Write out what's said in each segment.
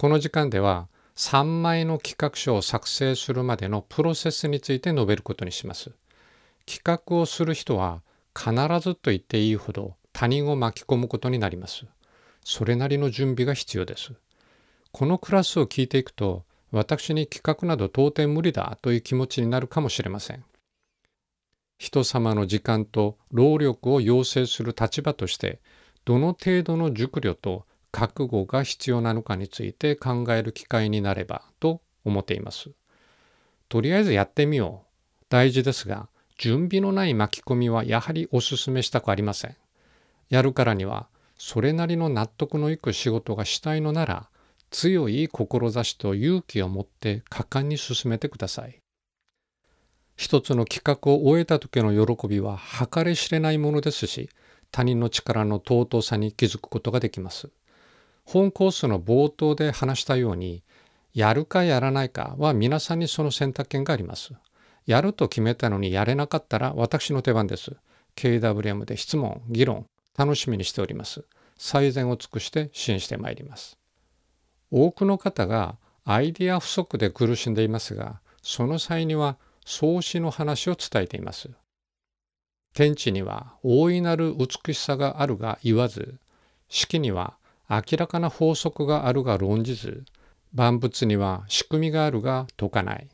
この時間では3枚の企画書を作成するまでのプロセスについて述べることにします。企画をする人は必ずと言っていいほど他人を巻き込むことになります。それなりの準備が必要です。このクラスを聞いていくと私に企画など到底無理だという気持ちになるかもしれません。人様の時間と労力を要請する立場としてどの程度の熟慮と覚悟が必要なのかについて考える機会になればと思っています。とりあえずやってみよう。大事ですが、準備のない巻き込みはやはりお勧めしたくありません。やるからには、それなりの納得のいく仕事がしたいのなら、強い志と勇気を持って果敢に進めてください。一つの企画を終えた時の喜びは計り知れないものですし、他人の力の尊さに気づくことができます。本コースの冒頭で話したように、やるかやらないかは皆さんにその選択権があります。やると決めたのにやれなかったら私の手番です。KWM で質問、議論、楽しみにしております。最善を尽くして支援してまいります。多くの方がアイディア不足で苦しんでいますが、その際には創始の話を伝えています。天地には大いなる美しさがあるが言わず、式には明らかな法則があるが論じず、万物には仕組みがあるが解かない。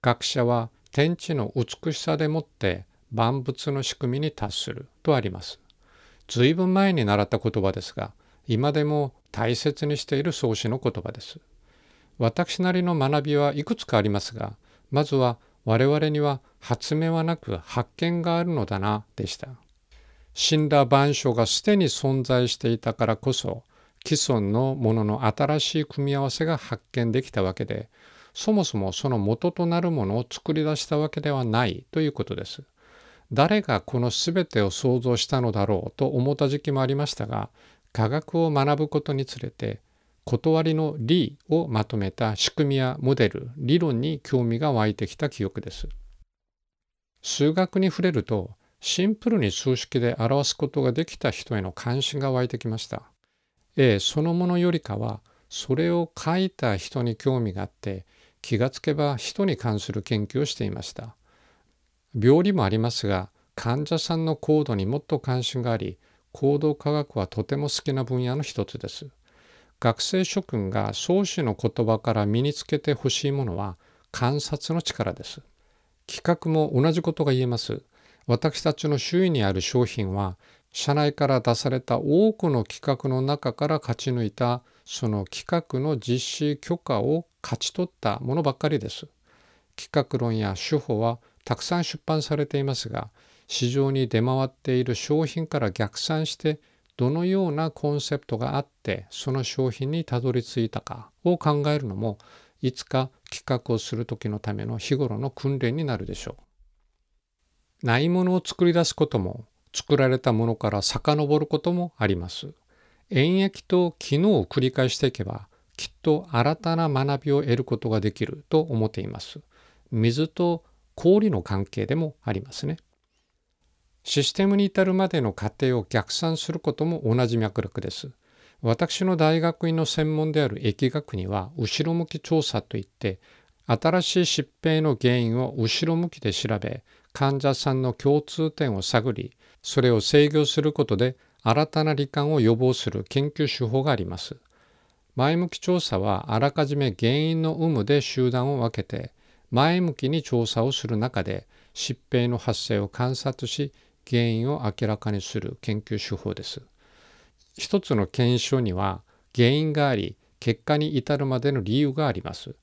学者は天地の美しさでもって万物の仕組みに達するとあります。随分前に習った言葉ですが、今でも大切にしている創始の言葉です。私なりの学びはいくつかありますが、まずは我々には発明はなく発見があるのだなでした。死んだ万象がすでに存在していたからこそ、既存のものの新しい組み合わせが発見できたわけで、そもそもその元となるものを作り出したわけではないということです。誰がこの全てを創造したのだろうと思った時期もありましたが、科学を学ぶことにつれて、断りの理をまとめた仕組みやモデル、理論に興味が湧いてきた記憶です。数学に触れると、シンプルに数式で表すことができた人への関心が湧いてきました。絵そのものよりかはそれを描いた人に興味があって気がつけば人に関する研究をしていました。病理もありますが患者さんの行動にもっと関心があり行動科学はとても好きな分野の一つです。学生諸君が創始の言葉から身につけてほしいものは観察の力です。企画も同じことが言えます。私たちの周囲にある商品は社内から出された多くの企画の中から勝ち抜いたその企画の実施許可を勝ち取ったものばっかりです。企画論や手法はたくさん出版されていますが市場に出回っている商品から逆算してどのようなコンセプトがあってその商品にたどり着いたかを考えるのもいつか企画をする時のための日頃の訓練になるでしょう。ないものを作り出すことも作られたものから遡ることもあります。演疫と機能を繰り返していけば、きっと新たな学びを得ることができると思っています。水と氷の関係でもありますね。システムに至るまでの過程を逆算することも同じ脈絡です。私の大学院の専門である疫学には後ろ向き調査といって新しい疾病の原因を後ろ向きで調べ患者さんの共通点を探りそれを制御することで新たな罹患を予防する研究手法があります。前向き調査はあらかじめ原因の有無で集団を分けて前向きに調査をする中で疾病の発生を観察し原因を明らかにする研究手法です。一つの検証には原因があり結果に至るまでの理由があります。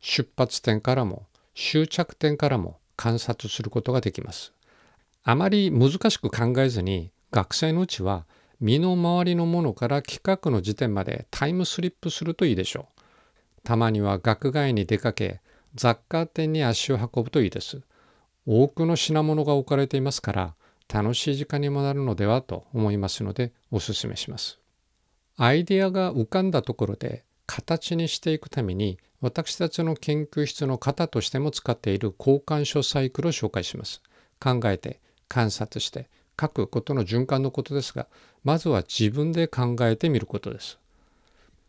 出発点からも終着点からも観察することができます。あまり難しく考えずに学生のうちは身の回りのものから企画の時点までタイムスリップするといいでしょう。たまには学外に出かけ雑貨店に足を運ぶといいです。多くの品物が置かれていますから楽しい時間にもなるのではと思いますのでお勧めします。アイデアが浮かんだところで形にしていくために私たちの研究室の型としても使っている交換書サイクルを紹介します。考えて観察して書くことの循環のことですがまずは自分で考えてみることです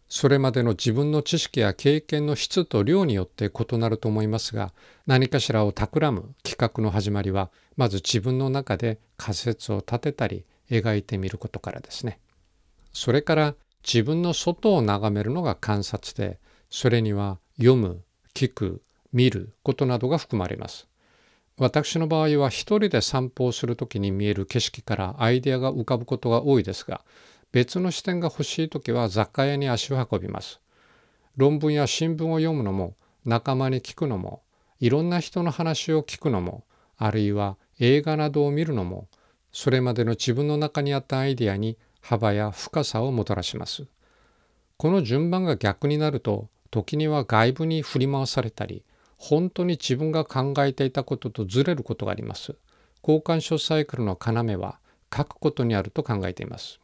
それまでの自分の知識や経験の質と量によって異なると思いますが何かしらを企む企画の始まりはまず自分の中で仮説を立てたり描いてみることからですね。それから自分の外を眺めるのが観察でそれには読む聞く見ることなどが含まれます。私の場合は一人で散歩をする時に見える景色からアイデアが浮かぶことが多いですが別の視点が欲しい時は雑貨屋に足を運びます。論文や新聞を読むのも仲間に聞くのもいろんな人の話を聞くのもあるいは映画などを見るのもそれまでの自分の中にあったアイデアに幅や深さをもたらします。この順番が逆になると時には外部に振り回されたり本当に自分が考えていたこととずれることがあります。交換書サイクルの要は書くことにあると考えています。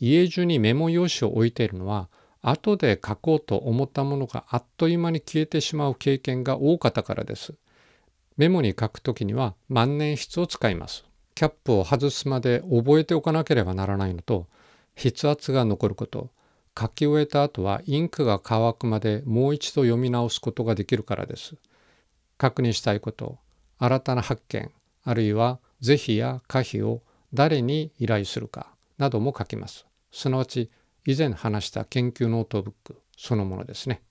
家中にメモ用紙を置いているのは後で書こうと思ったものがあっという間に消えてしまう経験が多かったからです。メモに書くときには万年筆を使います。キャップを外すまで覚えておかなければならないのと筆圧が残ること書き終えた後はインクが乾くまでもう一度読み直すことができるからです。確認したいこと新たな発見あるいは是非や可否を誰に依頼するかなども書きます。すなわち以前話した研究ノートブックそのものですね。